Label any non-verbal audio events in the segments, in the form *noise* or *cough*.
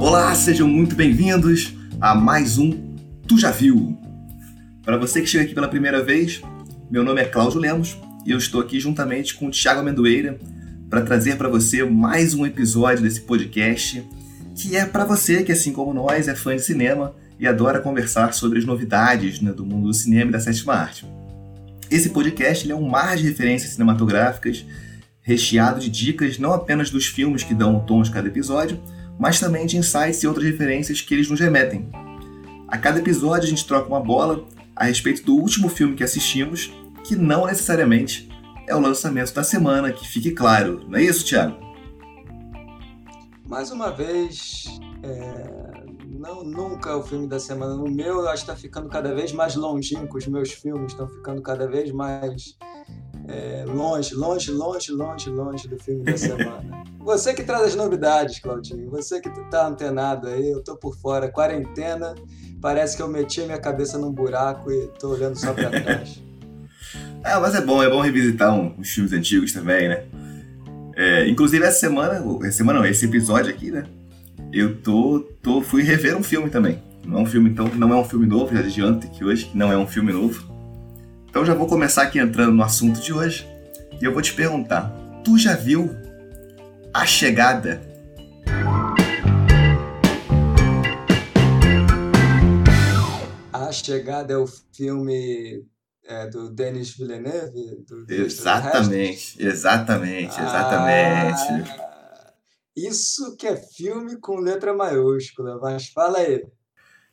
Olá, sejam muito bem-vindos a mais um Tu Já Viu. Para você que chega aqui pela primeira vez, meu nome é Cláudio Lemos e eu estou aqui juntamente com o Thiago Amendoeira para trazer para você mais um episódio desse podcast que é para você que, assim como nós, é fã de cinema e adora conversar sobre as novidades né, do mundo do cinema e da sétima arte. Esse podcast é um mar de referências cinematográficas recheado de dicas não apenas dos filmes que dão o tom de cada episódio, mas também de insights e outras referências que eles nos remetem. A cada episódio a gente troca uma bola a respeito do último filme que assistimos, que não necessariamente é o lançamento da semana, que fique claro. Não é isso, Thiago? Mais uma vez, é... não, nunca é o filme da semana. No meu, eu acho que está ficando cada vez mais longínquo, os meus filmes estão ficando cada vez mais é, longe, longe, longe, longe, longe do filme da semana. Você que traz as novidades, Claudinho. Você que tá antenado aí, eu tô por fora. Quarentena, parece que eu meti a minha cabeça num buraco e tô olhando só pra trás. *laughs* ah, mas é bom, é bom revisitar um, uns filmes antigos também, né? É, inclusive essa semana, essa semana não, esse episódio aqui, né? Eu tô, tô, fui rever um filme também. Não é um filme, então, não é um filme novo, já adianto que hoje não é um filme novo. Então já vou começar aqui entrando no assunto de hoje e eu vou te perguntar: tu já viu A Chegada? A Chegada é o filme é, do Denis Villeneuve? Do, do exatamente, exatamente, exatamente. Ah, isso que é filme com letra maiúscula, mas fala aí.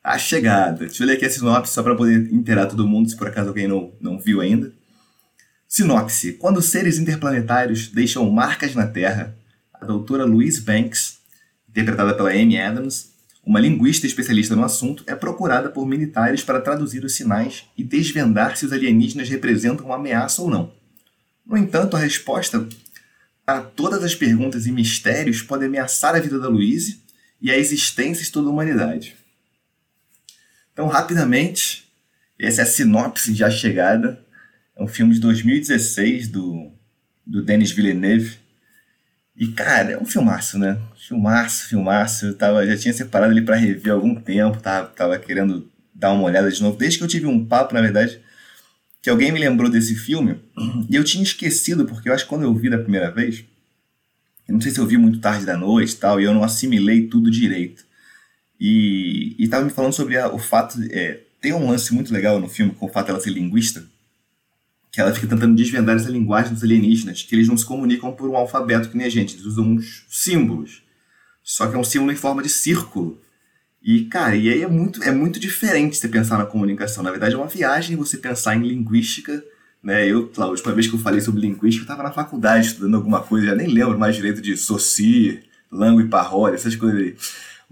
A Chegada. Deixa eu ler aqui a sinopse só para poder inteirar todo mundo, se por acaso alguém não, não viu ainda. Sinopse. Quando seres interplanetários deixam marcas na Terra, a doutora Louise Banks, interpretada pela Amy Adams, uma linguista especialista no assunto, é procurada por militares para traduzir os sinais e desvendar se os alienígenas representam uma ameaça ou não. No entanto, a resposta a todas as perguntas e mistérios pode ameaçar a vida da Louise e a existência de toda a humanidade. Então, rapidamente, essa é a sinopse de A Chegada. É um filme de 2016 do, do Denis Villeneuve. E, cara, é um filmaço, né? Filmaço, filmaço. Eu tava, já tinha separado ele para rever há algum tempo, tava, tava querendo dar uma olhada de novo. Desde que eu tive um papo, na verdade, que alguém me lembrou desse filme. E eu tinha esquecido, porque eu acho que quando eu vi da primeira vez, eu não sei se eu vi muito tarde da noite e tal, e eu não assimilei tudo direito. E estava me falando sobre a, o fato. É, tem um lance muito legal no filme com o fato dela ser linguista, que ela fica tentando desvendar essa linguagem dos alienígenas, que eles não se comunicam por um alfabeto que nem a gente, eles usam uns símbolos. Só que é um símbolo em forma de círculo. E, cara, e aí é muito, é muito diferente você pensar na comunicação. Na verdade, é uma viagem você pensar em linguística. Né? Eu, a última vez que eu falei sobre linguística, eu estava na faculdade estudando alguma coisa, já nem lembro mais direito de Saussure, Langue e Parole, essas coisas aí.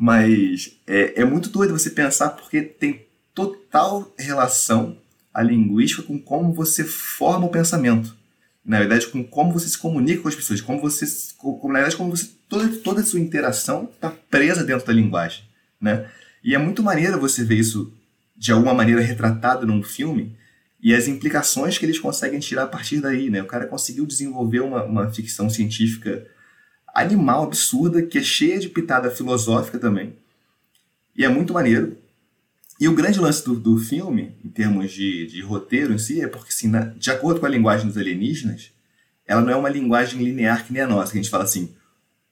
Mas é, é muito doido você pensar porque tem total relação a linguística com como você forma o pensamento. Na verdade, com como você se comunica com as pessoas, como você, com, na verdade, como você toda toda a sua interação está presa dentro da linguagem, né? E é muito maneiro você ver isso de alguma maneira retratado num filme e as implicações que eles conseguem tirar a partir daí, né? O cara conseguiu desenvolver uma, uma ficção científica animal, absurda, que é cheia de pitada filosófica também. E é muito maneiro. E o grande lance do, do filme, em termos de, de roteiro em si, é porque, assim, na, de acordo com a linguagem dos alienígenas, ela não é uma linguagem linear que nem a nossa, que a gente fala assim,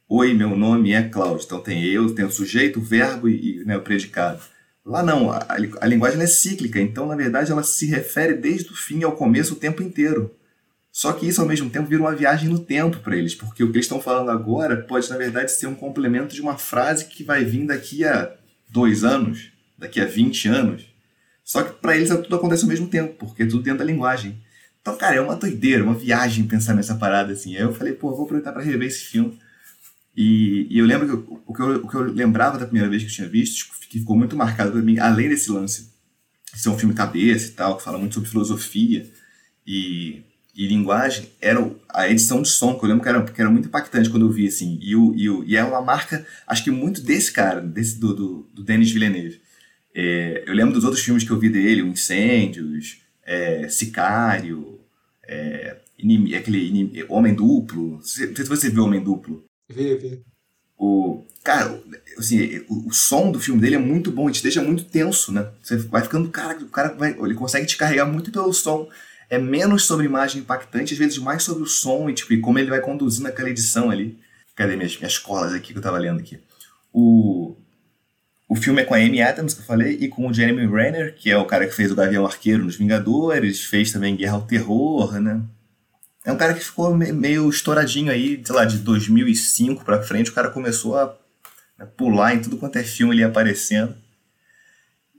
Oi, meu nome é Cláudio. Então tem eu, tem o sujeito, o verbo e, né, o predicado. Lá não, a, a linguagem é cíclica, então na verdade ela se refere desde o fim ao começo o tempo inteiro. Só que isso ao mesmo tempo vira uma viagem no tempo para eles, porque o que eles estão falando agora pode, na verdade, ser um complemento de uma frase que vai vir daqui a dois anos, daqui a 20 anos. Só que para eles tudo acontece ao mesmo tempo, porque é tudo dentro da linguagem. Então, cara, é uma doideira, uma viagem pensar nessa parada assim. Aí eu falei, pô, vou aproveitar para rever esse filme. E, e, eu lembro que eu, o, que eu, o que eu lembrava da primeira vez que eu tinha visto, que ficou muito marcado para mim, além desse lance ser um filme cabeça e tal, que fala muito sobre filosofia e e linguagem era a edição de som, que eu lembro que era, que era muito impactante quando eu vi, assim. E, o, e, o, e é uma marca, acho que muito desse cara, desse, do, do, do Denis Villeneuve. É, eu lembro dos outros filmes que eu vi dele, Incêndios, é, Sicário, é, inim, aquele inim, Homem Duplo. Não sei se você viu Homem Duplo. Vi, vi. O, cara, assim, o, o, som do filme dele é muito bom, ele te deixa muito tenso, né? Você vai ficando, cara, o cara vai, ele consegue te carregar muito pelo som. É menos sobre imagem impactante, às vezes mais sobre o som e, tipo, e como ele vai conduzindo aquela edição ali. Cadê minhas, minhas colas aqui que eu tava lendo aqui? O, o filme é com a Amy Adams, que eu falei, e com o Jeremy Renner, que é o cara que fez o Gavião Arqueiro nos Vingadores, fez também Guerra ao Terror, né? É um cara que ficou meio estouradinho aí, sei lá, de 2005 pra frente, o cara começou a né, pular em tudo quanto é filme ele aparecendo.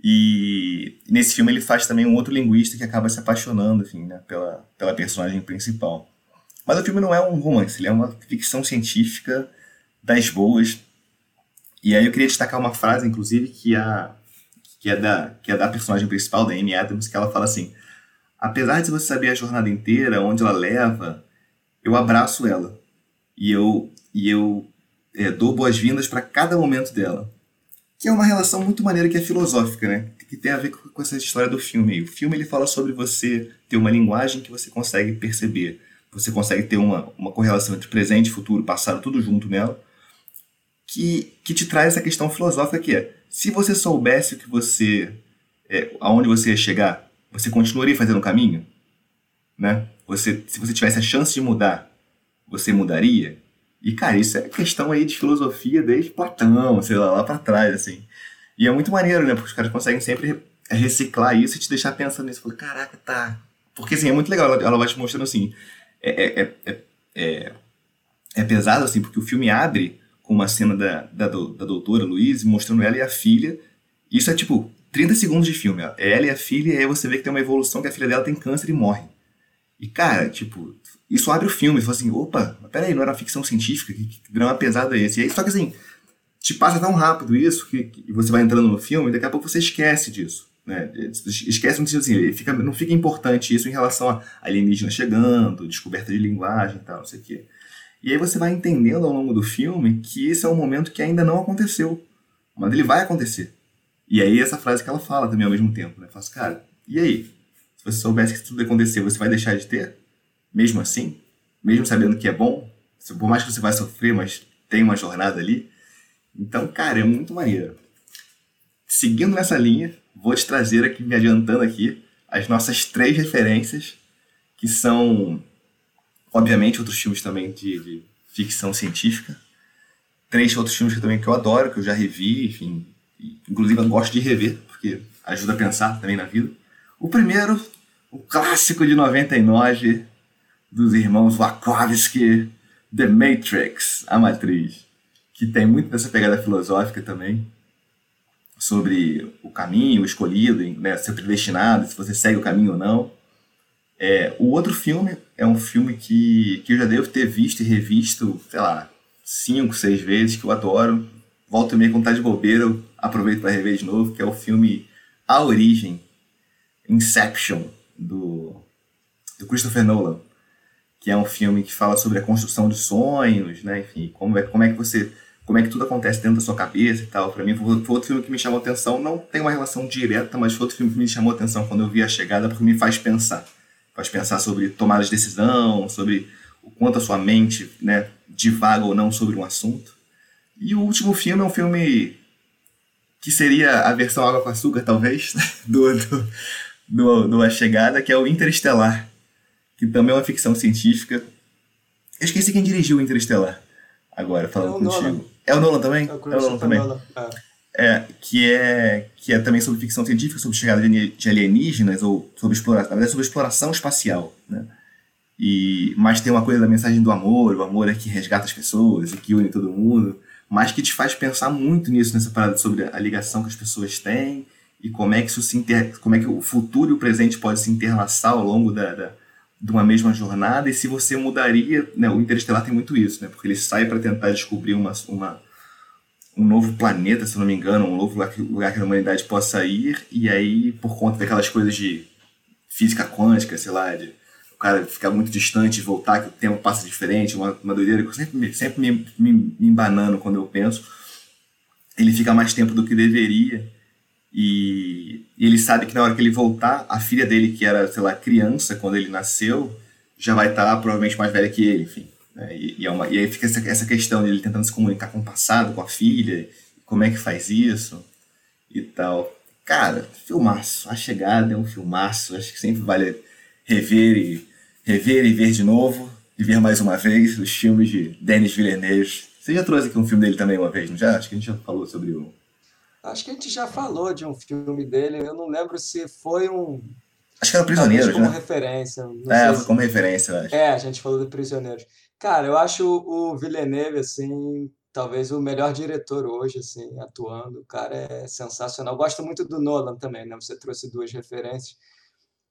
E nesse filme ele faz também um outro linguista que acaba se apaixonando, enfim, né, pela, pela personagem principal. Mas o filme não é um romance, ele é uma ficção científica das boas, e aí eu queria destacar uma frase, inclusive, que, a, que, é da, que é da personagem principal, da Amy Adams, que ela fala assim: Apesar de você saber a jornada inteira, onde ela leva, eu abraço ela. E eu, e eu é, dou boas-vindas para cada momento dela. Que é uma relação muito maneira que é filosófica, né? Que tem a ver com, essa história do filme. O filme ele fala sobre você ter uma linguagem que você consegue perceber. Você consegue ter uma, uma correlação entre presente, futuro, passado, tudo junto nela que, que te traz essa questão filosófica que é, se você soubesse o que você, é, aonde você ia chegar, você continuaria fazendo o caminho? Né? Você, se você tivesse a chance de mudar, você mudaria? E, cara, isso é questão aí de filosofia desde Platão, sei lá, lá pra trás, assim. E é muito maneiro, né? Porque os caras conseguem sempre reciclar isso e te deixar pensando nisso. Falei, caraca, tá. Porque, assim, é muito legal. Ela, ela vai te mostrando, assim, é, é, é, é, é pesado, assim, porque o filme abre com uma cena da, da, da doutora Luiz mostrando ela e a filha. Isso é tipo 30 segundos de filme. É ela e a filha, e aí você vê que tem uma evolução que a filha dela tem câncer e morre. E, cara, tipo, isso abre o filme. Você fala assim, opa, peraí, não era ficção científica? Que, que drama pesado é esse? E aí, só que assim, te passa tão rápido isso que, que você vai entrando no filme e daqui a pouco você esquece disso. Né? Esquece assim, fica, não fica importante isso em relação a alienígena chegando, descoberta de linguagem e tal, não sei o quê. E aí você vai entendendo ao longo do filme que esse é um momento que ainda não aconteceu, mas ele vai acontecer. E aí essa frase que ela fala também ao mesmo tempo, né? Fala assim, cara, e aí? Se você soubesse que tudo acontecer, você vai deixar de ter? Mesmo assim? Mesmo sabendo que é bom? Por mais que você vai sofrer, mas tem uma jornada ali. Então, cara, é muito maneiro. Seguindo nessa linha, vou te trazer aqui, me adiantando aqui, as nossas três referências, que são Obviamente, outros filmes também de, de ficção científica. Três outros filmes que também que eu adoro, que eu já revi, enfim. Inclusive eu gosto de rever, porque ajuda a pensar também na vida. O primeiro, o clássico de 99 dos irmãos Wachowski, The Matrix, a Matriz, que tem muito dessa pegada filosófica também, sobre o caminho escolhido, né, ser predestinado, se você segue o caminho ou não. É, o outro filme é um filme que, que eu já devo ter visto e revisto, sei lá, cinco, seis vezes, que eu adoro. Volto meio com tá de bobeira, eu aproveito para rever de novo, que é o filme A Origem, Inception, do, do Christopher Nolan. Que é um filme que fala sobre a construção de sonhos, né? Enfim, como é, como é que você como é que tudo acontece dentro da sua cabeça e tal. Para mim, foi, foi outro filme que me chamou atenção. Não tem uma relação direta, mas foi outro filme que me chamou atenção quando eu vi a chegada, porque me faz pensar faz pensar sobre tomadas de decisão, sobre o quanto a sua mente né, divaga ou não sobre um assunto. E o último filme é um filme que seria a versão água com açúcar, talvez, *laughs* do, do, do, do A Chegada, que é o Interestelar, que também é uma ficção científica. Eu esqueci quem dirigiu o Interestelar, agora, falando é contigo. Nolan. É o Nolan também? É o, é o Nolan também. Nolan. É é, que, é, que é também sobre ficção científica, sobre chegada de alienígenas, ou sobre exploração, na verdade, sobre exploração espacial. Né? E, mas tem uma coisa da mensagem do amor, o amor é que resgata as pessoas e que une todo mundo, mas que te faz pensar muito nisso, nessa parada sobre a ligação que as pessoas têm e como é que isso se inter... como é que o futuro e o presente pode se interlaçar ao longo da, da de uma mesma jornada e se você mudaria, né, o Interestelar tem muito isso, né, porque ele sai para tentar descobrir uma, uma um novo planeta, se não me engano, um novo lugar que, lugar que a humanidade possa ir, e aí, por conta daquelas coisas de física quântica, sei lá, de o cara ficar muito distante e voltar, que o tempo passa diferente, uma, uma doideira que eu sempre, sempre me, me, me embanando quando eu penso. Ele fica mais tempo do que deveria, e, ele sabe que na hora que ele voltar, a filha dele, que era, sei lá, criança quando ele nasceu, já vai estar provavelmente mais velha que ele, enfim É, e, e, é uma, e aí fica essa, essa questão dele tentando se comunicar com o passado, com a filha, como é que faz isso e tal. Cara, filmaço. A Chegada é um filmaço. Acho que sempre vale rever e rever e ver de novo. E ver mais uma vez os filmes de Denis Villeneuve. Você já trouxe aqui um filme dele também uma vez, não já? Acho que a gente já falou sobre o... Acho que a gente já falou de um filme dele. Eu não lembro se foi um... Acho que era Prisioneiros, como né? referência. É, se- como referência, eu acho. É, a gente falou do Prisioneiros. Cara, eu acho o Villeneuve, assim, talvez o melhor diretor hoje, assim, atuando. O cara é sensacional. Gosto muito do Nolan também, né? Você trouxe duas referências.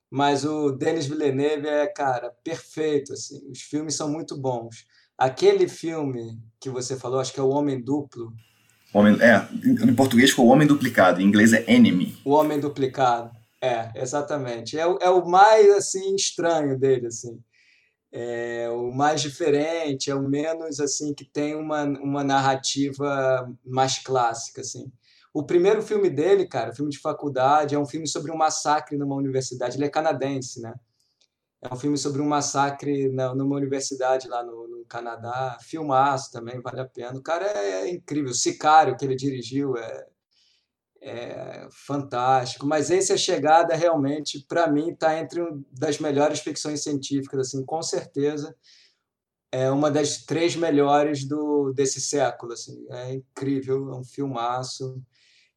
Mas o Denis Villeneuve é, cara, perfeito, assim. Os filmes são muito bons. Aquele filme que você falou, acho que é O Homem Duplo, Homem, é, em português ficou Homem Duplicado, em inglês é Enemy. O Homem Duplicado. É, exatamente. É, o- é o mais, assim, estranho dele, assim. É o mais diferente, é o menos assim que tem uma, uma narrativa mais clássica assim. O primeiro filme dele, cara, filme de faculdade, é um filme sobre um massacre numa universidade. Ele é canadense, né? É um filme sobre um massacre na, numa universidade lá no, no Canadá. Filmaço também, vale a pena. O cara é, é incrível. O Sicário que ele dirigiu é, é fantástico. Mas esse A Chegada realmente, para mim, está entre um das melhores ficções científicas, assim, com certeza. É uma das três melhores do desse século, assim. É incrível, é um filmaço.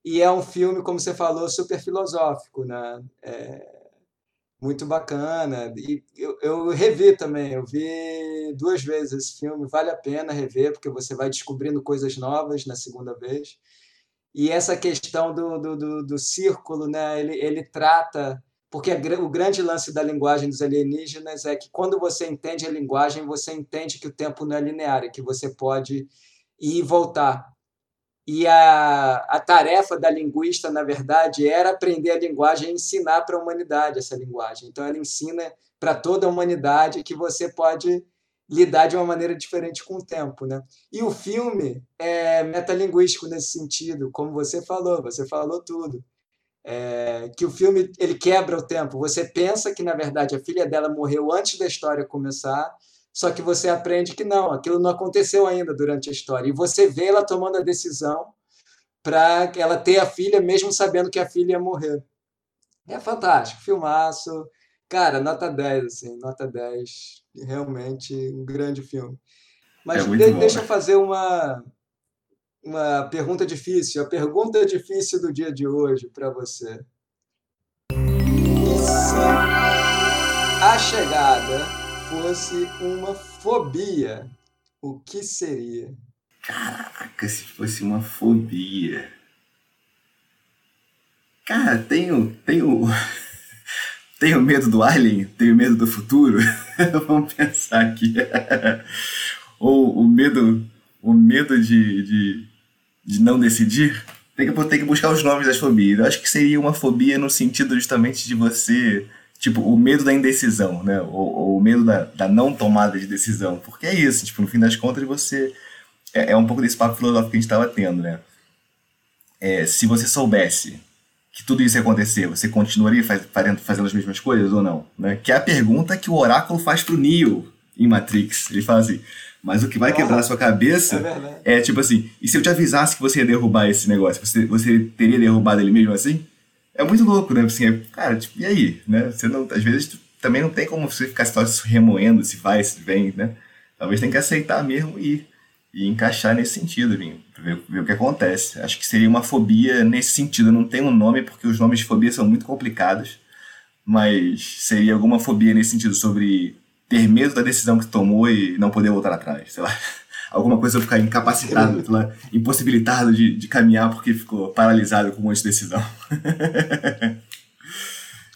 E é um filme, como você falou, super filosófico, né? É muito bacana. E eu, eu revi também, eu vi duas vezes esse filme, vale a pena rever, porque você vai descobrindo coisas novas na segunda vez. E essa questão do, do, do, do círculo, né? ele, ele trata. Porque o grande lance da linguagem dos alienígenas é que quando você entende a linguagem, você entende que o tempo não é linear, e que você pode ir e voltar. E a, a tarefa da linguista, na verdade, era aprender a linguagem e ensinar para a humanidade essa linguagem. Então, ela ensina para toda a humanidade que você pode lidar de uma maneira diferente com o tempo. Né? E o filme é metalinguístico nesse sentido, como você falou, você falou tudo. É, que o filme ele quebra o tempo. Você pensa que, na verdade, a filha dela morreu antes da história começar, só que você aprende que não, aquilo não aconteceu ainda durante a história. E você vê ela tomando a decisão para ela ter a filha, mesmo sabendo que a filha ia morrer. É fantástico, filmaço. Cara, nota 10, assim, nota 10. Realmente um grande filme. Mas É de- bom, deixa né? eu fazer uma, uma pergunta difícil. A pergunta difícil do dia de hoje para você. A chegada fosse uma fobia, o que seria? Caraca, se fosse uma fobia. Cara, tenho. Tenho. *laughs* Tenho medo do Alien, tenho medo do futuro. *laughs* Vamos pensar aqui. *laughs* Ou o medo. O medo de, de, de não decidir. Tem que, tem que buscar os nomes das fobias. Eu acho que seria uma fobia no sentido justamente de você. Tipo, o medo da indecisão, né? Ou, ou o medo da, da não tomada de decisão. Porque é isso, tipo, no fim das contas você é, é um pouco desse papo filosófico que a gente estava tendo, né? É, se você soubesse que tudo isso ia acontecer, você continuaria faz, fazendo, as mesmas coisas ou não? Né? Que é a pergunta que o oráculo faz pro Neo em Matrix. Ele fala assim, mas o que vai quebrar a sua É cabeça verdade. é tipo assim, e se eu te avisasse que você ia derrubar esse negócio, você, você teria derrubado ele mesmo assim? É muito louco, né? Assim, é, cara, tipo, e aí? Né? Você não, às vezes também não tem como você ficar só se remoendo se vai, se vem, né? Talvez tenha que aceitar mesmo e, e encaixar nesse sentido, Vinho, ver, ver o que acontece. Acho que seria uma fobia nesse sentido. Não tem um nome, porque os nomes de fobia são muito complicados, mas seria alguma fobia nesse sentido sobre ter medo da decisão que tomou e não poder voltar atrás, sei lá. Alguma coisa eu ficar incapacitado, lá, impossibilitado de, de caminhar porque ficou paralisado com um monte de decisão. *laughs*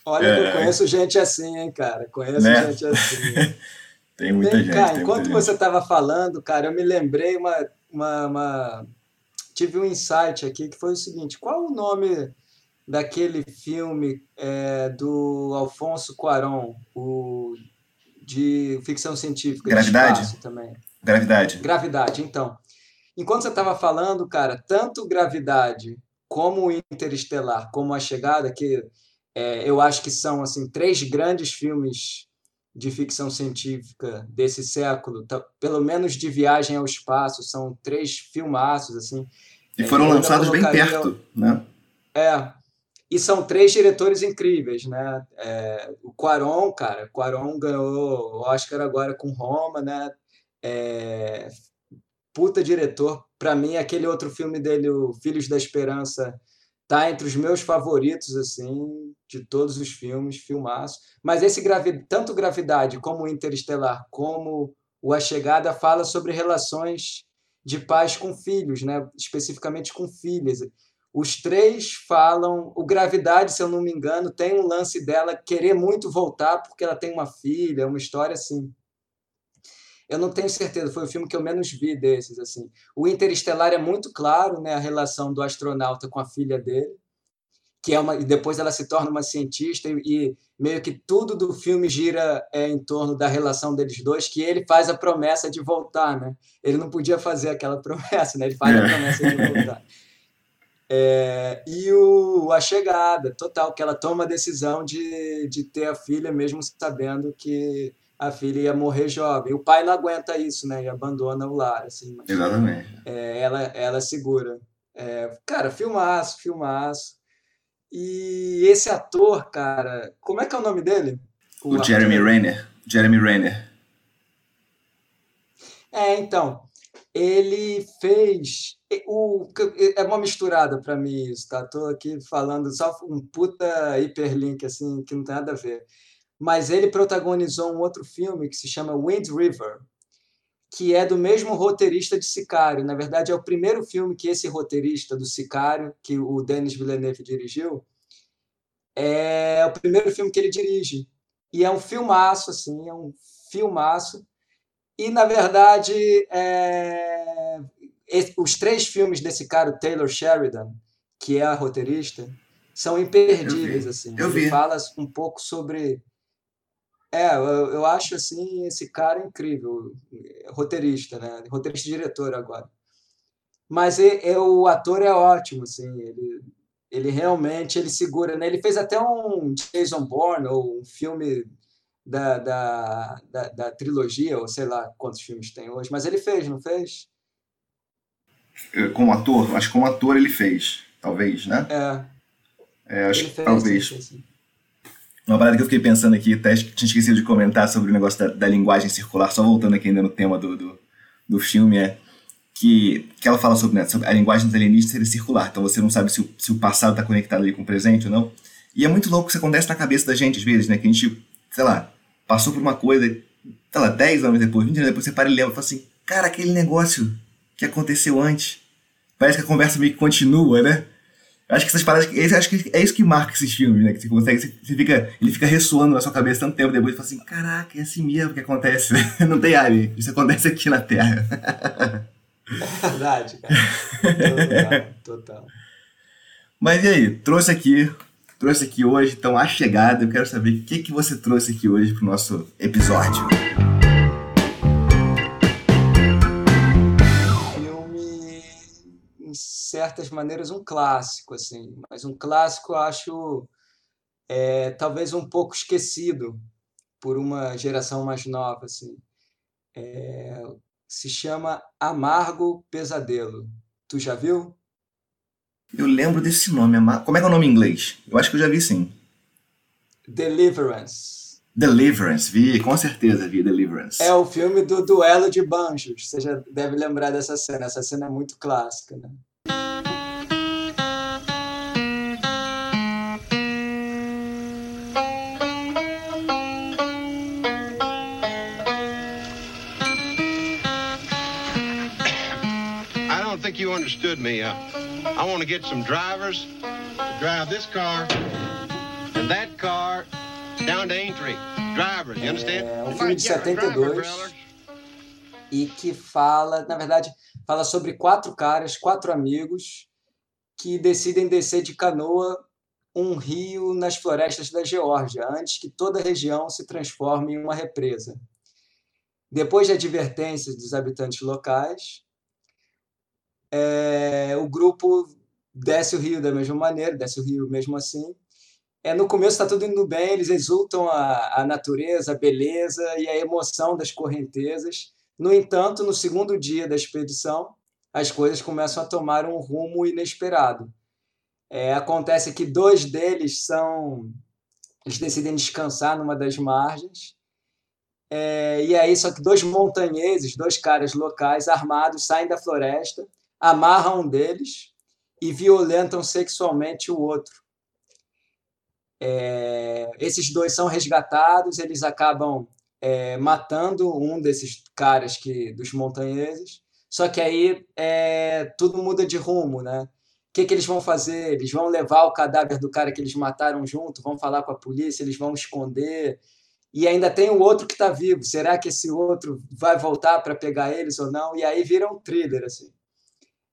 Olha, que eu É. conheço gente assim, hein, cara? Conheço Né? gente assim. *laughs* Tem muita Vem gente. cá, tem enquanto você estava falando, cara, eu me lembrei uma, uma, uma- Tive um insight aqui que foi o seguinte: qual o nome daquele filme é, do Alfonso Cuarón, o de ficção científica, de Gravidade? também? Gravidade. Gravidade, então. Enquanto você estava falando, cara, tanto Gravidade como Interestelar, como A Chegada, que é, eu acho que são assim três grandes filmes de ficção científica desse século, tá, pelo menos de Viagem ao Espaço, são três filmaços assim. E foram é, lançados bem perto, né? É. E são três diretores incríveis, né? É, o Quaron, cara, Quaron ganhou o Oscar agora com Roma, né? É, puta diretor. Para mim, aquele outro filme dele, o Filhos da Esperança, tá entre os meus favoritos, assim, de todos os filmes, filmaço. Mas esse gravi tanto Gravidade como Interestelar, como o A Chegada, fala sobre relações de pais com filhos, né? especificamente com filhas. Os três falam. O Gravidade, se eu não me engano, tem um lance dela querer muito voltar porque ela tem uma filha, uma história assim. Eu não tenho certeza, foi o filme que eu menos vi desses. assim. O Interestelar é muito claro, né, a relação do astronauta com a filha dele, que é uma, e depois ela se torna uma cientista e, e meio que tudo do filme gira é, em torno da relação deles dois, que ele faz a promessa de voltar, né? Ele não podia fazer aquela *laughs* promessa, né? Ele faz a é. promessa de voltar. É, e o, a chegada, total, que ela toma a decisão de, de ter a filha, mesmo sabendo que a filha ia morrer jovem. O pai não aguenta isso, né? E abandona o lar, assim. Mas, Exatamente. É, ela, ela segura. É, cara, filmaço, filmaço. E esse ator, cara, como é que é o nome dele? O, o Jeremy Renner. Jeremy Renner. É, então, ele fez o é uma misturada para mim isso, tá? Tô aqui falando só um puta hiperlink assim que não tem nada a ver mas ele protagonizou um outro filme que se chama Wind River, que é do mesmo roteirista de Sicário. Na verdade, é o primeiro filme que esse roteirista do Sicário, que o Denis Villeneuve dirigiu, é o primeiro filme que ele dirige. E é um filmaço, assim, é um filmaço. E, na verdade, é... os três filmes desse cara, o Taylor Sheridan, que é a roteirista, são imperdíveis. Assim. Eu vi. Ele fala um pouco sobre é, eu, eu acho assim esse cara incrível, roteirista, né? Roteirista diretor agora. Mas é, é, o ator é ótimo, assim, ele, ele realmente ele segura, né? Ele fez até um Jason Bourne ou um filme da, da, da, da, trilogia, ou sei lá quantos filmes tem hoje, mas ele fez, não fez? Como ator, acho que como ator ele fez, talvez, né? É. é acho que talvez. Fez, uma parada que eu fiquei pensando aqui, até tinha esquecido de comentar sobre o negócio da, da linguagem circular, só voltando aqui ainda no tema do, do, do filme, é que, que ela fala sobre, né, sobre a linguagem dos alienígenas ser circular, então você não sabe se o, se o passado está conectado ali com o presente ou não. E é muito louco que isso acontece na cabeça da gente às vezes, né? Que a gente, sei lá, passou por uma coisa, sei lá, 10 anos depois, 20 anos depois, você para e lembra e fala assim, cara, aquele negócio que aconteceu antes. Parece que a conversa meio que continua, né? Acho que essas paradas, acho que é isso que marca esses filmes, né? Que você consegue, você fica, ele fica ressoando na sua cabeça tanto tempo depois e fala assim, caraca, é assim mesmo que acontece. *laughs* Não tem área, isso acontece aqui na Terra. É *laughs* verdade, cara. Total, total. Mas e aí, trouxe aqui, trouxe aqui hoje, então a chegada, eu quero saber o que, que você trouxe aqui hoje pro nosso episódio. Certas maneiras um clássico assim mas um clássico acho é, talvez um pouco esquecido por uma geração mais nova assim. É, se chama Amargo Pesadelo. Tu já viu? Eu lembro desse nome como é que é o nome em inglês? Eu acho que eu já vi sim. Deliverance. Deliverance, vi, com certeza vi Deliverance. É o filme do duelo de banjos. Você já deve lembrar dessa cena. Essa cena é muito clássica, né? think you understood me. Uh, I want to get some drivers to drive this car and that car down to Aintree. É um filme de 72 e que fala, na verdade, fala sobre quatro caras, quatro amigos que decidem descer de canoa um rio nas florestas da Geórgia, antes que toda a região se transforme em uma represa. Depois de advertências dos habitantes locais, é, o grupo desce o rio da mesma maneira, desce o rio mesmo assim, É, no começo está tudo indo bem, eles exultam a, a natureza, a beleza e a emoção das correntezas. No entanto, no segundo dia da expedição, as coisas começam a tomar um rumo inesperado. É, acontece que dois deles são. Eles decidem descansar numa das margens. É, e aí, só que dois montanheses, dois caras locais armados, saem da floresta, amarram um deles e violentam sexualmente o outro. É, esses dois são resgatados, eles acabam é, matando um desses caras que dos montanheses. Só que aí é, tudo muda de rumo, né? O que, que eles vão fazer? Eles vão levar o cadáver do cara que eles mataram junto, vão falar com a polícia, eles vão esconder. E ainda tem o outro que está vivo. Será que esse outro vai voltar para pegar eles ou não? E aí vira um thriller, assim.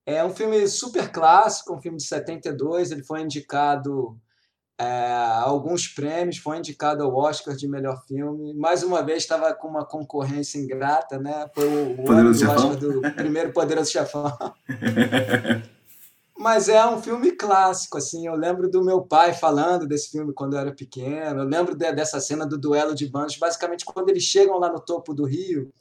É um filme super clássico, um filme de 72. Ele foi indicado é, alguns prêmios, foi indicado ao Oscar de melhor filme. Mais uma vez estava com uma concorrência ingrata, né? Foi o, o Oscar do primeiro Poderoso Chefão. *laughs* Mas é um filme clássico, assim. Eu lembro do meu pai falando desse filme quando eu era pequeno. Eu lembro de, dessa cena do duelo de banjos. Basicamente, quando eles chegam lá no topo do rio,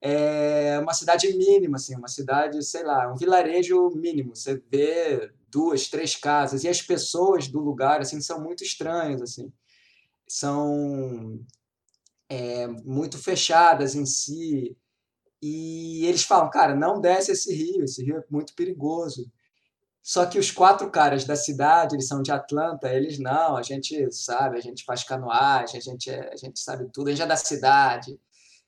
é uma cidade mínima, assim, uma cidade, sei lá, um vilarejo mínimo. Você vê duas, três casas e as pessoas do lugar, assim, são muito estranhas, assim, são é, muito fechadas em si e eles falam, cara, não desce esse rio, esse rio é muito perigoso. Só que os quatro caras da cidade, eles são de Atlanta, eles não, a gente sabe, a gente faz canoagem, a gente, é, a gente sabe tudo, a gente é da cidade.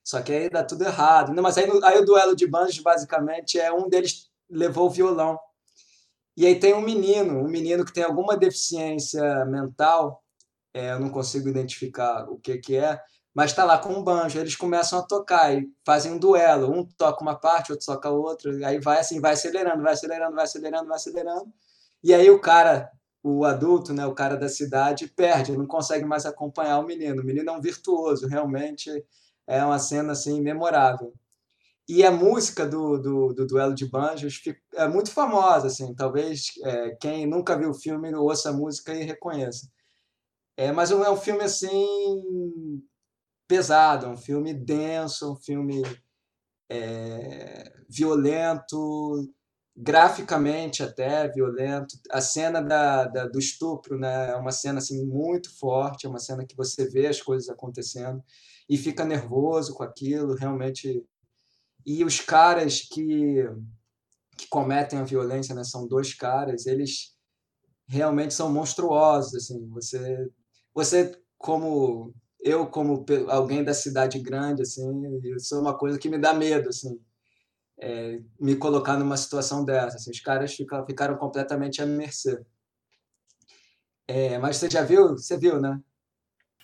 Só que aí dá tudo errado. Não, mas aí, aí o duelo de banjos, basicamente, é um deles levou o violão. E aí tem um menino, um menino que tem alguma deficiência mental, é, eu não consigo identificar o que, que é, mas está lá com um banjo. Eles começam a tocar e fazem um duelo. Um toca uma parte, outro toca outra. Aí vai assim, vai acelerando, vai acelerando, vai acelerando, vai acelerando. E aí o cara, o adulto, né, o cara da cidade, perde, não consegue mais acompanhar o menino. O menino é um virtuoso, realmente é uma cena assim memorável. E a música do, do, do duelo de banjos é muito famosa, assim. Talvez é, quem nunca viu o filme ouça a música e reconheça. É, mas é um filme assim pesado, um filme denso, um filme é, violento, graficamente até violento. A cena da, da, do estupro né, é uma cena assim, muito forte, é uma cena que você vê as coisas acontecendo e fica nervoso com aquilo, realmente. E os caras que, que cometem a violência, né, são dois caras, eles realmente são monstruosos, assim. Você você como eu como alguém da cidade grande, assim, isso é uma coisa que me dá medo, assim. É, me colocar numa situação dessa. Assim, os caras ficaram, ficaram completamente à mercê. É, mas você já viu? Você viu, né?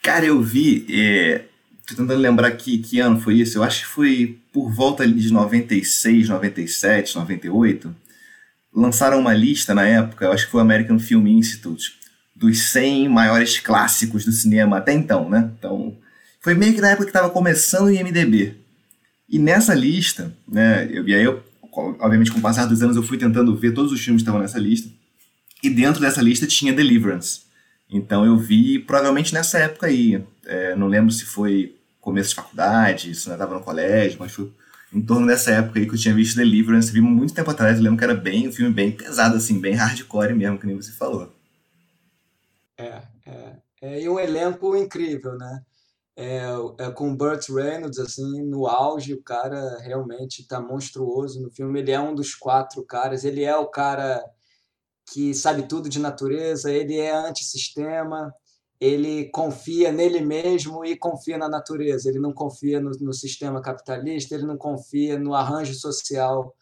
Cara, eu vi. É, Tô tentando lembrar que, que ano foi isso. Eu acho que foi por volta de 96, 97, 98. Lançaram uma lista na época, eu acho que foi o American Film Institute, dos 100 maiores clássicos do cinema até então, né? Então, foi meio que na época que estava começando o IMDB. E nessa lista, né, eu, e aí eu, obviamente com o passar dos anos eu fui tentando ver todos os filmes que estavam nessa lista, e dentro dessa lista tinha Deliverance. Então eu vi provavelmente nessa época aí, é, não lembro se foi começo de faculdade, isso ainda estava no colégio, mas foi em torno dessa época aí que eu tinha visto Deliverance, vi muito tempo atrás, eu lembro que era bem um filme bem pesado, assim, bem hardcore mesmo, que nem você falou. É, é, é e um elenco incrível, né? É, é com Burt Reynolds, assim, no auge, o cara realmente está monstruoso no filme, ele é um dos quatro caras, ele é o cara que sabe tudo de natureza, ele é antissistema, ele confia nele mesmo e confia na natureza. Ele não confia no, no, sistema capitalista, ele não confia no arranjo social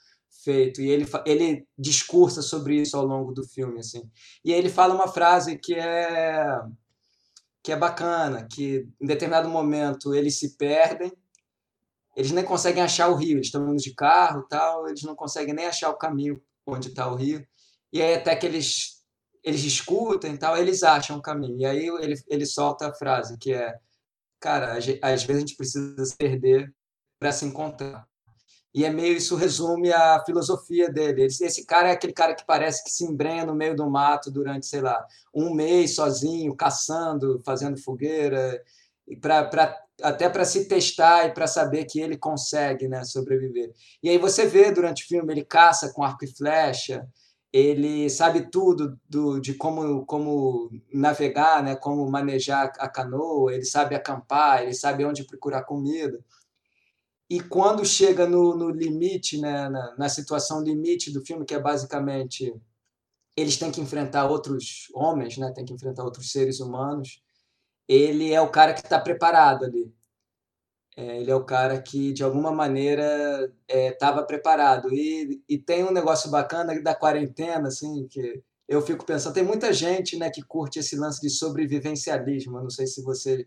feito. E ele, ele discursa sobre isso ao longo do filme. Assim. E ele fala uma frase que é, que é bacana, que em determinado momento eles se perdem, eles nem conseguem achar o rio, eles estão indo de carro tal, eles não conseguem nem achar o caminho onde está o rio. E aí até que eles eles discutem e tal, eles acham um caminho. E aí ele, ele solta a frase que é, cara, às vezes a gente precisa se perder para se encontrar. E é meio isso resume a filosofia dele. Esse cara é aquele cara que parece que se embrenha no meio do mato durante, sei lá, um mês sozinho, caçando, fazendo fogueira, pra, pra, até para se testar e para saber que ele consegue né, sobreviver. E aí você vê durante o filme, ele caça com arco e flecha, ele sabe tudo do, de como, como navegar, né, como manejar a canoa, ele sabe acampar, ele sabe onde procurar comida. E quando chega no, no limite, né, na, na situação limite do filme, que é basicamente eles têm que enfrentar outros homens, né, têm que enfrentar outros seres humanos, ele é o cara que está preparado ali. É, ele é o cara que, de alguma maneira, estava é, preparado. E, e tem um negócio bacana da quarentena, assim, que eu fico pensando, tem muita gente né, que curte esse lance de sobrevivencialismo. Eu não sei se você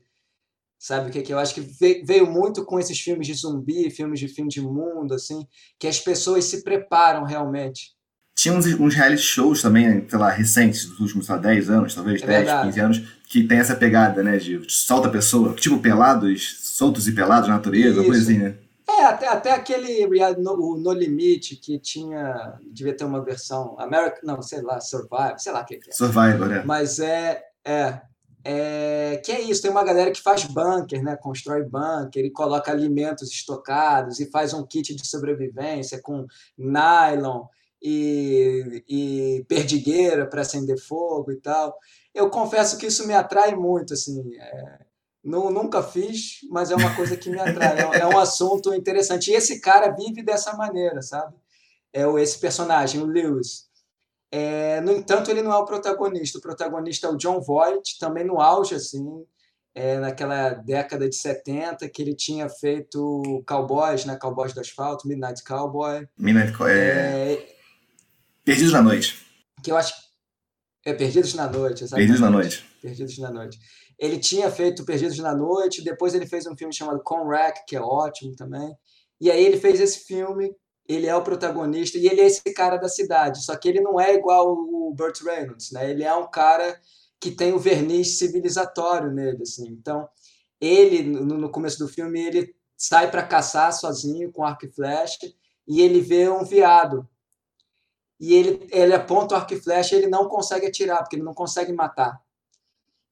sabe o que, que eu acho que veio muito com esses filmes de zumbi, filmes de fim de mundo, assim, que as pessoas se preparam realmente. Tinha uns, uns reality shows também, sei lá, recentes, dos últimos, sei lá, 10 anos, talvez, é 10, verdade. 15 anos, que tem essa pegada, né, de solta a pessoa, tipo pelados, soltos e pelados na natureza, coisa assim, né? É, até, até aquele no, No Limite que tinha, devia ter uma versão, American, não, sei lá, Survivor, sei lá o que, que é. Survivor, é. Mas é, é, é, que é isso, tem uma galera que faz bunker, né? constrói bunker e coloca alimentos estocados e faz um kit de sobrevivência com nylon e, e perdigueira para acender fogo e tal. Eu confesso que isso me atrai muito, assim, é, não, nunca fiz, mas é uma coisa que me atrai, é, é um assunto interessante. E esse cara vive dessa maneira, sabe? É esse personagem, o Lewis. É, no entanto, ele não é o protagonista. O protagonista é o John Voight, também no auge, assim, é, naquela década de 70, que ele tinha feito Cowboys, né? Cowboys do Asfalto, Midnight Cowboy. Midnight Cowboy. É... Perdidos na Noite. Que eu acho. É Perdidos na Noite, exatamente. Perdidos na Noite. Perdidos na Noite. Ele tinha feito Perdidos na Noite, depois ele fez um filme chamado Conrack, que é ótimo também. E aí ele fez esse filme ele é o protagonista e ele é esse cara da cidade. Só que ele não é igual o Burt Reynolds, né? Ele é um cara que tem o verniz civilizatório nele, assim. Então, ele no começo do filme ele sai para caçar sozinho com arco e flecha e ele vê um veado. E ele ele aponta o arco e flecha, ele não consegue atirar porque ele não consegue matar.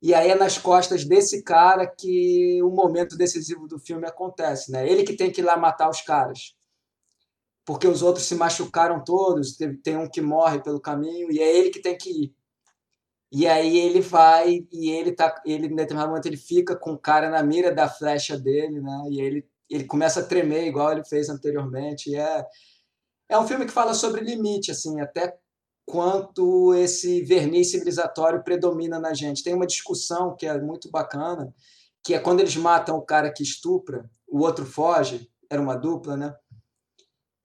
E aí é nas costas desse cara que o momento decisivo do filme acontece, né? Ele que tem que ir lá matar os caras porque os outros se machucaram todos, tem um que morre pelo caminho e é ele que tem que ir. E aí ele vai e ele tá, ele em determinado momento ele fica com o cara na mira da flecha dele, né? E ele ele começa a tremer igual ele fez anteriormente. E é é um filme que fala sobre limite, assim, até quanto esse verniz civilizatório predomina na gente. Tem uma discussão que é muito bacana, que é quando eles matam o cara que estupra, o outro foge, era uma dupla, né?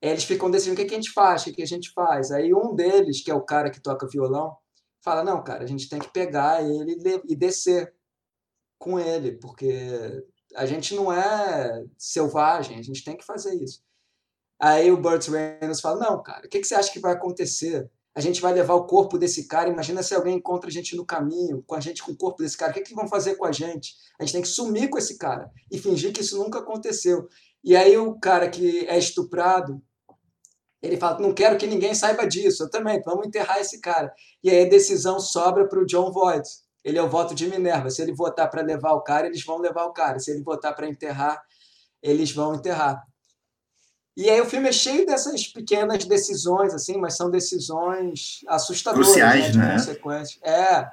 eles ficam decidindo o que, a gente faz, o que, a gente faz. Aí um deles, que é o cara que toca violão, fala: não, cara, a gente tem que pegar ele e descer com ele, porque a gente não é selvagem, a gente tem que fazer isso. Aí o Burt Reynolds fala: não, cara, o que, que você acha que vai acontecer? A gente vai levar o corpo desse cara. Imagina se alguém encontra a gente no caminho, com a gente com o corpo desse cara. O que, que vão fazer com a gente? A gente tem que sumir com esse cara e fingir que isso nunca aconteceu. E aí o cara que é estuprado ele fala: não quero que ninguém saiba disso. Eu também, vamos enterrar esse cara. E aí a decisão sobra para o John Voight. Ele é o voto de Minerva. Se ele votar para levar o cara, eles vão levar o cara. Se ele votar para enterrar, eles vão enterrar. E aí o filme é cheio dessas pequenas decisões, assim, mas são decisões assustadoras, Cruciais, né? De né? consequências. É,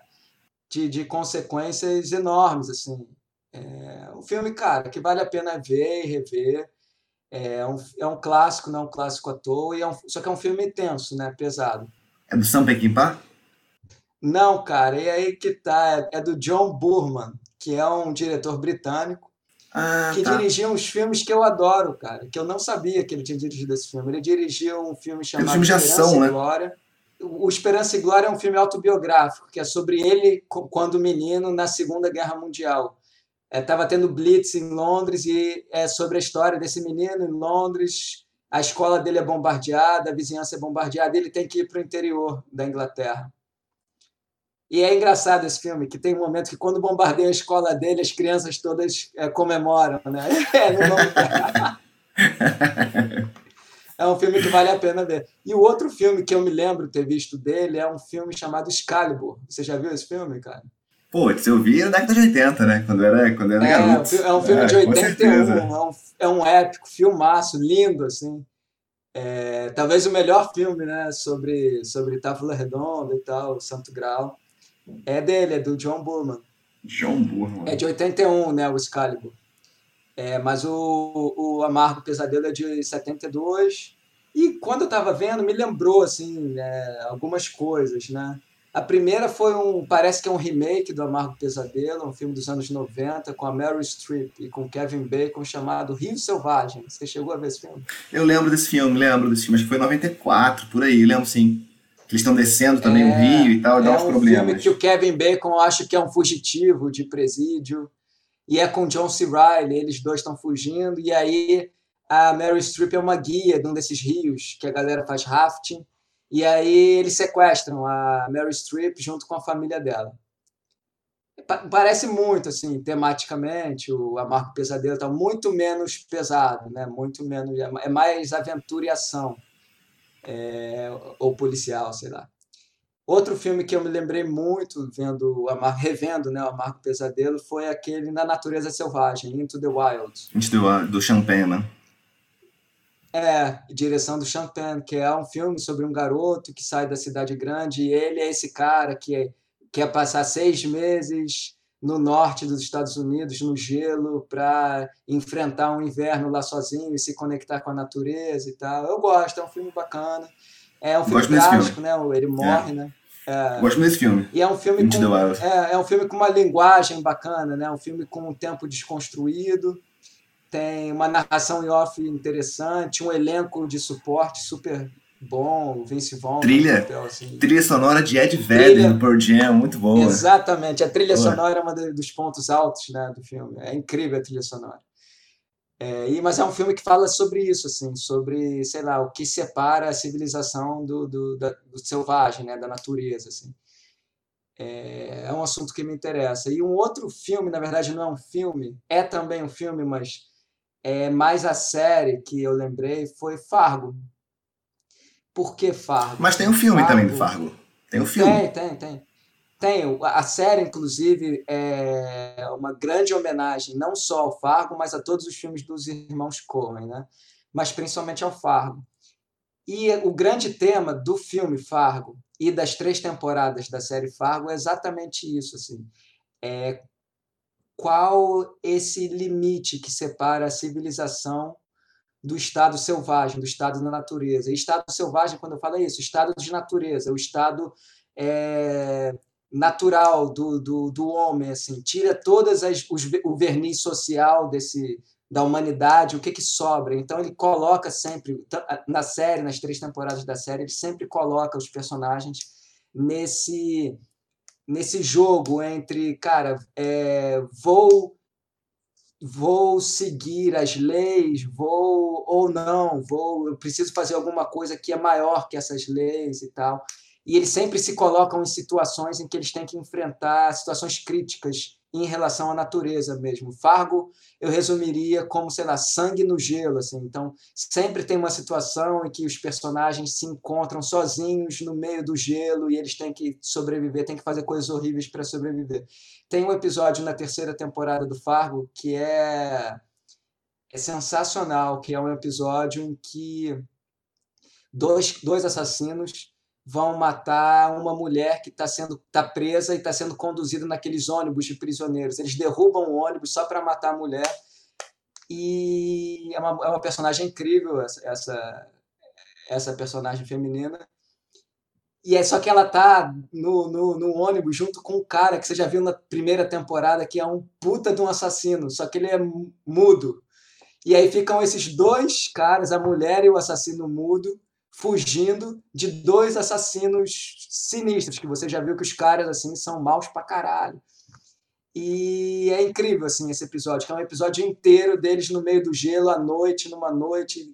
de, de consequências enormes, assim. É um filme, cara, que vale a pena ver e rever. É um, é um clássico, não é um clássico à toa, e é um, só que é um filme tenso, né? Pesado. É do Sam Peckinpah? Não, cara, e aí que tá. É, é do John Burman, que é um diretor britânico, ah, que tá. dirigia uns filmes que eu adoro, cara, que eu não sabia que ele tinha dirigido esse filme. Ele dirigiu um filme chamado filme Esperança ação, e né? Glória. O Esperança e Glória é um filme autobiográfico, que é sobre ele quando menino na Segunda Guerra Mundial estava é, tendo blitz em Londres e é sobre a história desse menino em Londres. A escola dele é bombardeada, a vizinhança é bombardeada, ele tem que ir para o interior da Inglaterra. E é engraçado esse filme, que tem um momento que quando bombardeiam a escola dele, as crianças todas é, comemoram, né? *laughs* É, não *laughs* é um filme que vale a pena ver. E o outro filme que eu me lembro ter visto dele é um filme chamado Excalibur. Você já viu esse filme, cara? Pô, eu vi na década de 80, né? Quando era, quando era é, garoto. É um filme é, de 81, é um, é um épico, filmaço, lindo, assim. É, talvez o melhor filme, né, sobre, sobre Távola Redonda e tal, Santo Grau. É dele, é do John Burman. John Burman. É de 81, né, o Excalibur. É, mas o, o Amargo Pesadelo é de 72. E quando eu estava vendo, me lembrou assim, é, algumas coisas, né? A primeira foi um, parece que é um remake do Amargo Pesadelo, um filme dos anos 90, com a Meryl Streep e com Kevin Bacon, chamado Rio Selvagem. Você chegou a ver esse filme? Eu lembro desse filme, lembro desse filme, acho que foi em 94, por aí, lembro sim. Eles estão descendo também é, o rio e tal, e dá é uns um problemas. filme que o Kevin Bacon acho que é um fugitivo de presídio e é com John C. Reilly, eles dois estão fugindo, e aí a Mary Streep é uma guia de um desses rios que a galera faz rafting, e aí eles sequestram a Mary Streep junto com a família dela. Parece muito, assim, tematicamente, o Amargo Pesadelo está muito menos pesado, né? muito menos, é mais aventura e ação, é, ou policial, sei lá. Outro filme que eu me lembrei muito vendo, revendo né, o Amargo Pesadelo foi aquele Na Natureza Selvagem, Into the Wild. Into the Wild, do Champagne, né? É, direção do Champagne, que é um filme sobre um garoto que sai da cidade grande e ele é esse cara que quer passar seis meses no norte dos Estados Unidos, no gelo, para enfrentar um inverno lá sozinho e se conectar com a natureza e tal. Eu gosto, é um filme bacana. É um filme trágico, né? Ele morre, é. né? É, Gosto desse filme. E é um filme com, é, é, um filme com uma linguagem bacana, né? Um filme com um tempo desconstruído, tem uma narração em off interessante, um elenco de suporte super bom, o Vince Vaughn. Trilha, papel, assim. trilha sonora de Ed Vedder no Pearl Jam, muito boa. Exatamente, a trilha Boa. sonora é um dos pontos altos né, do filme. É incrível a trilha sonora. É, e, mas é um filme que fala sobre isso, assim, sobre, sei lá, o que separa a civilização do, do, da, do selvagem, né, da natureza, assim. É, é um assunto que me interessa. E um outro filme, na verdade não é um filme, é também um filme, mas é mais a série que eu lembrei, foi Fargo. Por que Fargo? Mas tem um filme Fargo, também do Fargo. Tem um filme. Tem, tem, tem. Tem, a série, inclusive, é uma grande homenagem não só ao Fargo, mas a todos os filmes dos irmãos Coen, né? mas principalmente ao Fargo. E o grande tema do filme Fargo e das três temporadas da série Fargo é exatamente isso. Assim, é qual esse limite que separa a civilização do estado selvagem, do estado da natureza. E estado selvagem, quando eu falo é isso, estado de natureza, o estado é, natural do, do, do homem, assim, tira todas as os, o verniz social desse da humanidade, o que que sobra. Então ele coloca sempre na série, nas três temporadas da série, ele sempre coloca os personagens nesse nesse jogo entre, cara, é, vou vou seguir as leis, vou ou não, vou, eu preciso fazer alguma coisa que é maior que essas leis e tal. E eles sempre se colocam em situações em que eles têm que enfrentar situações críticas em relação à natureza mesmo. Fargo eu resumiria como, sei lá, sangue no gelo, assim. Então, sempre tem uma situação em que os personagens se encontram sozinhos no meio do gelo e eles têm que sobreviver, têm que fazer coisas horríveis para sobreviver. Tem um episódio na terceira temporada do Fargo que é é sensacional, que é um episódio em que dois, dois assassinos vão matar uma mulher que está sendo tá presa e está sendo conduzida naqueles ônibus de prisioneiros. Eles derrubam o ônibus só para matar a mulher. E é uma, é uma personagem incrível essa, essa, essa personagem feminina. E é só que ela tá no, no, no, ônibus junto com um cara que você já viu na primeira temporada, que é um puta de um assassino, só que ele é mudo. E aí ficam esses dois caras, a mulher e o assassino mudo, fugindo de dois assassinos sinistros, que você já viu que os caras assim são maus pra caralho. E é incrível assim esse episódio, que é um episódio inteiro deles no meio do gelo à noite, numa noite,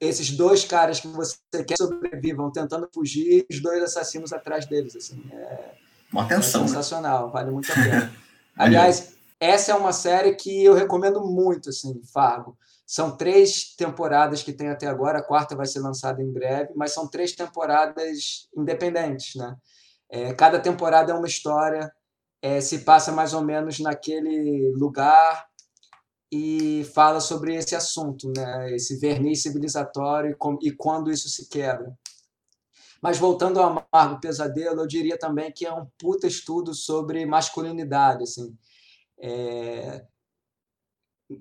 esses dois caras que você quer sobreviver vão tentando fugir, os dois assassinos atrás deles assim. É, Uma atenção. É sensacional, vale muito a *laughs* pena. Aliás, essa é uma série que eu recomendo muito, assim, Fargo. São três temporadas que tem até agora, a quarta vai ser lançada em breve, mas são três temporadas independentes, né? É, cada temporada é uma história, é, se passa mais ou menos naquele lugar e fala sobre esse assunto, né? Esse verniz civilizatório e, com, e quando isso se quebra. Mas voltando ao Amargo Pesadelo, eu diria também que é um puta estudo sobre masculinidade, assim. É,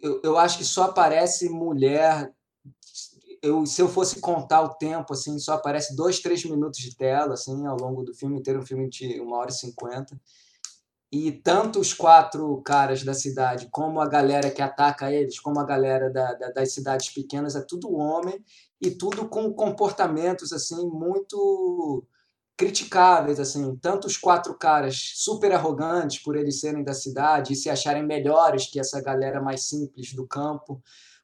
eu, eu acho que só aparece mulher. Eu, se eu fosse contar o tempo, assim, só aparece dois, três minutos de tela, assim, ao longo do filme inteiro, um filme de uma hora e cinquenta. E tanto os quatro caras da cidade, como a galera que ataca eles, como a galera da, da, das cidades pequenas, é tudo homem e tudo com comportamentos assim muito criticáveis, assim, tanto os quatro caras super arrogantes por eles serem da cidade e se acharem melhores que essa galera mais simples do campo,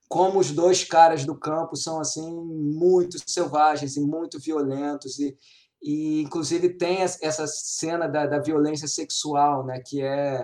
como os dois caras do campo são assim muito selvagens e muito violentos e, e inclusive tem essa cena da, da violência sexual, né, que é,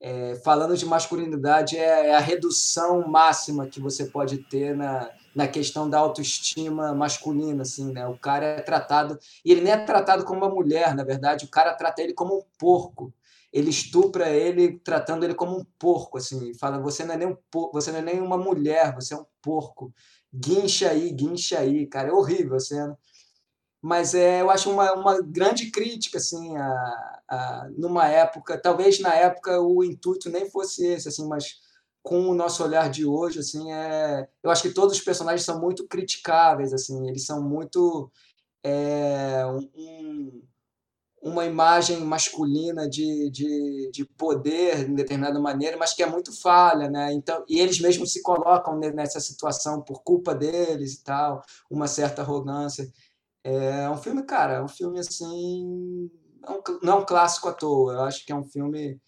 é falando de masculinidade é, é a redução máxima que você pode ter na na questão da autoestima masculina, assim, né? O cara é tratado e ele nem é tratado como uma mulher, na verdade, o cara trata ele como um porco. Ele estupra ele tratando ele como um porco, assim, fala: você não é nem um porco, você não é nem uma mulher, você é um porco. Guincha aí, guincha aí, cara, é horrível a cena. Mas é, eu acho uma, uma grande crítica, assim, a, a, numa época, talvez na época o intuito nem fosse esse, assim, mas com o nosso olhar de hoje, assim, é, eu acho que todos os personagens são muito criticáveis, assim, eles são muito é, um, uma imagem masculina de, de, de poder em determinada maneira, mas que é muito falha, né? Então, e eles mesmos se colocam nessa situação por culpa deles e tal, uma certa arrogância. É um filme, cara, é um filme assim, não é um clássico à toa. Eu acho que é um filme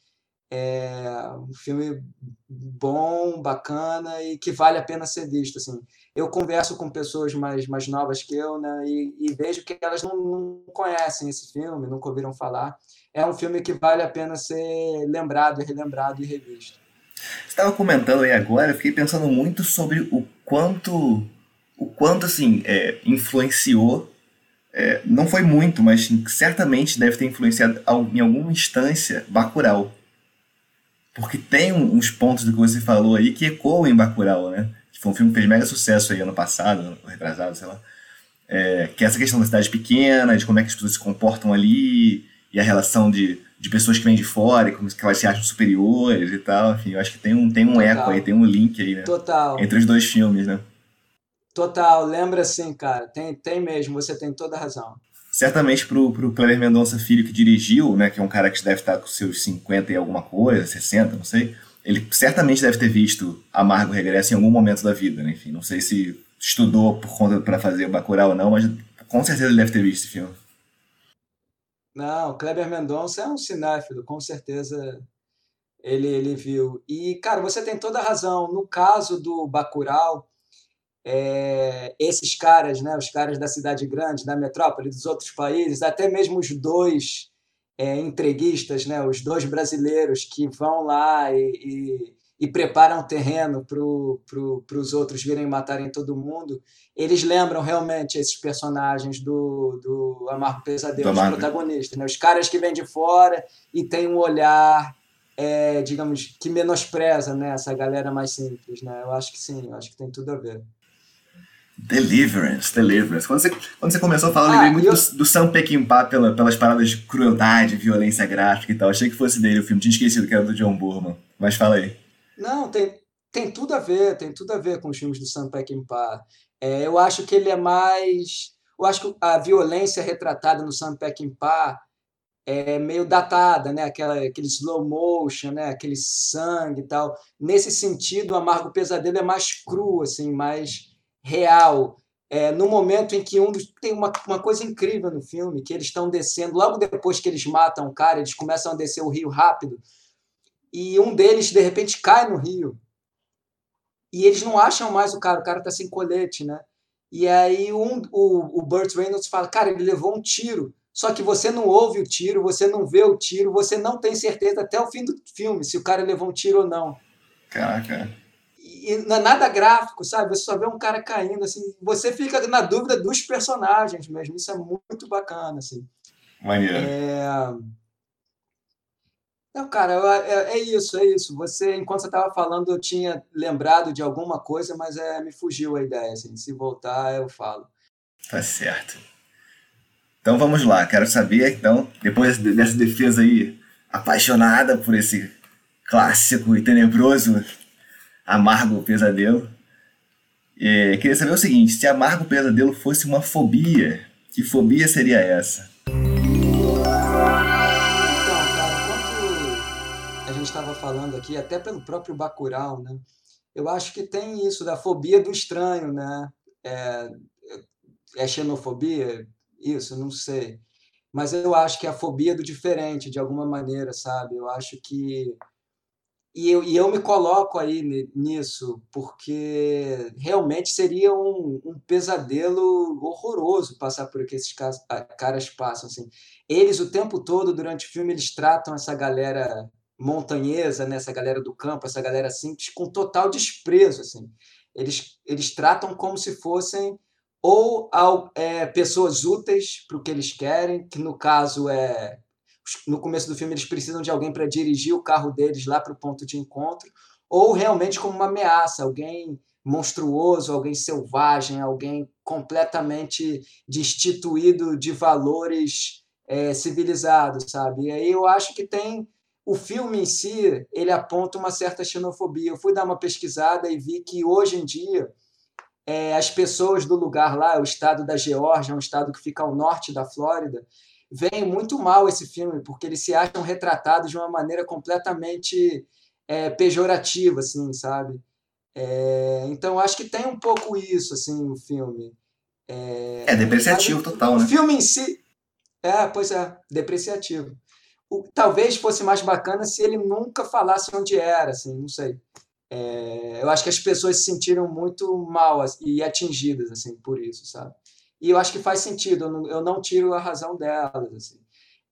é um filme bom, bacana e que vale a pena ser visto. Assim. Eu converso com pessoas mais, mais novas que eu né, e, e vejo que elas não, não, conhecem esse filme, nunca ouviram falar. É um filme que vale a pena ser lembrado, relembrado e revisto. Você estava comentando aí agora, eu fiquei pensando muito sobre o quanto, o quanto assim, é, influenciou é, não foi muito, mas certamente deve ter influenciado em alguma instância Bacurau porque tem uns pontos do que você falou aí que ecoam em Bacurau, né? Que foi um filme que fez mega sucesso aí ano passado, ano retrasado, sei lá. É, que é essa questão da cidade pequena, de como é que as pessoas se comportam ali, e a relação de, de pessoas que vêm de fora, e como que elas se acham superiores e tal. Enfim, eu acho que tem um, tem um eco aí, tem um link aí, né? Total. Entre os dois filmes, né? Total, lembra sim, cara. Tem, tem mesmo, você tem toda a razão certamente pro, pro Cleber Mendonça Filho que dirigiu, né, que é um cara que deve estar com seus 50 e alguma coisa, 60, não sei, ele certamente deve ter visto Amargo Regresso em algum momento da vida, né? Enfim, não sei se estudou por conta para fazer Bacurau ou não, mas com certeza ele deve ter visto esse filme. Não, Kleber Mendonça é um cinéfilo, com certeza ele, ele viu. E, cara, você tem toda a razão. No caso do Bacurau, é, esses caras, né, os caras da cidade grande, da metrópole, dos outros países, até mesmo os dois é, entreguistas, né, os dois brasileiros que vão lá e, e, e preparam o terreno para pro, os outros virem matarem todo mundo, eles lembram realmente esses personagens do, do Amargo Pesadelo, os protagonistas. Né, os caras que vêm de fora e têm um olhar é, digamos, que menospreza né, essa galera mais simples, né? Eu acho que sim, eu acho que tem tudo a ver. Deliverance, Deliverance. Quando você, quando você começou a falar, eu lembrei ah, muito eu... do, do Sam Peckinpah pela, pelas paradas de crueldade, violência gráfica e tal. Achei que fosse dele o filme. Tinha esquecido que era do John Burman. Mas fala aí. Não, tem, tem tudo a ver. Tem tudo a ver com os filmes do Sam Peckinpah. É, eu acho que ele é mais... Eu acho que a violência retratada no Sam Peckinpah é meio datada, né? Aquela, aquele slow motion, né? Aquele sangue e tal. Nesse sentido, o Amargo Pesadelo é mais cru, assim, mais real. É, no momento em que um dos, tem uma, uma coisa incrível no filme, que eles estão descendo, logo depois que eles matam o cara, eles começam a descer o rio rápido, e um deles, de repente, cai no rio. E eles não acham mais o cara, o cara está sem colete, né? E aí um, o, o Burt Reynolds fala, cara, ele levou um tiro só que você não ouve o tiro, você não vê o tiro, você não tem certeza até o fim do filme se o cara levou um tiro ou não. Caraca. E não é nada gráfico, sabe? Você só vê um cara caindo, assim. Você fica na dúvida dos personagens mesmo. Isso é muito bacana, assim. Maneiro. É... Não, cara, é, é, isso, é isso. Você, enquanto você estava falando, eu tinha lembrado de alguma coisa, mas é, me fugiu a ideia. Assim. Se voltar, eu falo. Tá certo. Então vamos lá, quero saber, então, depois dessa defesa aí apaixonada por esse clássico e tenebroso Amargo Pesadelo, é, queria saber o seguinte: se Amargo Pesadelo fosse uma fobia, que fobia seria essa? Então, a gente estava falando aqui, até pelo próprio Bacurau, né? Eu acho que tem isso da fobia do estranho, né? É, é xenofobia? Isso, não sei. Mas eu acho que é a fobia do diferente, de alguma maneira, sabe? Eu acho que. E eu, e eu me coloco aí nisso, porque realmente seria um, um pesadelo horroroso passar por o que esses caras passam. Assim. Eles, o tempo todo, durante o filme, eles tratam essa galera montanhesa, né? essa galera do campo, essa galera simples, com total desprezo. Assim. Eles, eles tratam como se fossem ou ao, é, pessoas úteis para o que eles querem, que no caso é. No começo do filme, eles precisam de alguém para dirigir o carro deles lá para o ponto de encontro, ou realmente como uma ameaça, alguém monstruoso, alguém selvagem, alguém completamente destituído de valores é, civilizados, sabe? E aí eu acho que tem o filme em si, ele aponta uma certa xenofobia. Eu fui dar uma pesquisada e vi que hoje em dia é, as pessoas do lugar lá, o estado da Geórgia, um estado que fica ao norte da Flórida, veem muito mal esse filme, porque eles se acham retratados de uma maneira completamente é, pejorativa, assim, sabe? É, então, acho que tem um pouco isso, assim, o filme. É, é depreciativo total, né? O filme em si... É, pois é, depreciativo. O, talvez fosse mais bacana se ele nunca falasse onde era, assim, não sei. É, eu acho que as pessoas se sentiram muito mal e atingidas assim por isso, sabe? E eu acho que faz sentido. Eu não, eu não tiro a razão delas, assim.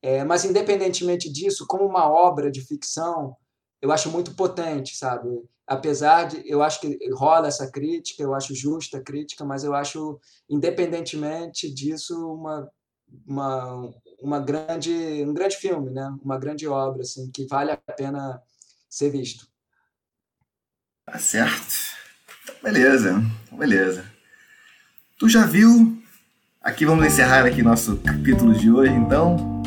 É, mas independentemente disso, como uma obra de ficção, eu acho muito potente, sabe? Apesar de, eu acho que rola essa crítica, eu acho justa a crítica, mas eu acho, independentemente disso, uma, uma, uma grande, um grande filme, né? Uma grande obra, assim, que vale a pena ser visto. Tá certo. Beleza, beleza. Tu já viu? Aqui vamos encerrar aqui nosso capítulo de hoje, então.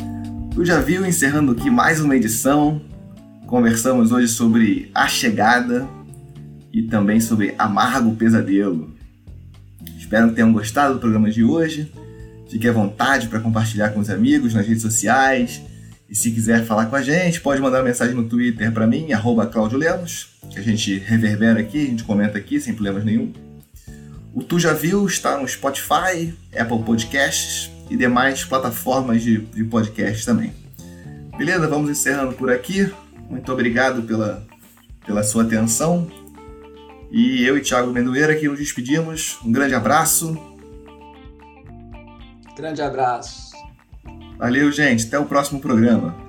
Tu já viu encerrando aqui mais uma edição? Conversamos hoje sobre A Chegada e também sobre Amargo Pesadelo. Espero que tenham gostado do programa de hoje. Fique à vontade para compartilhar com os amigos nas redes sociais e se quiser falar com a gente, pode mandar uma mensagem no Twitter para mim, arroba Lemos, que a gente reverbera aqui, a gente comenta aqui sem problemas nenhum. O Tu Já Viu está no Spotify, Apple Podcasts e demais plataformas de, de podcast também. Beleza? Vamos encerrando por aqui. Muito obrigado pela, pela sua atenção. E eu e Thiago Mendoeira aqui nos despedimos. Um grande abraço. Grande abraço. Valeu, gente. Até o próximo programa.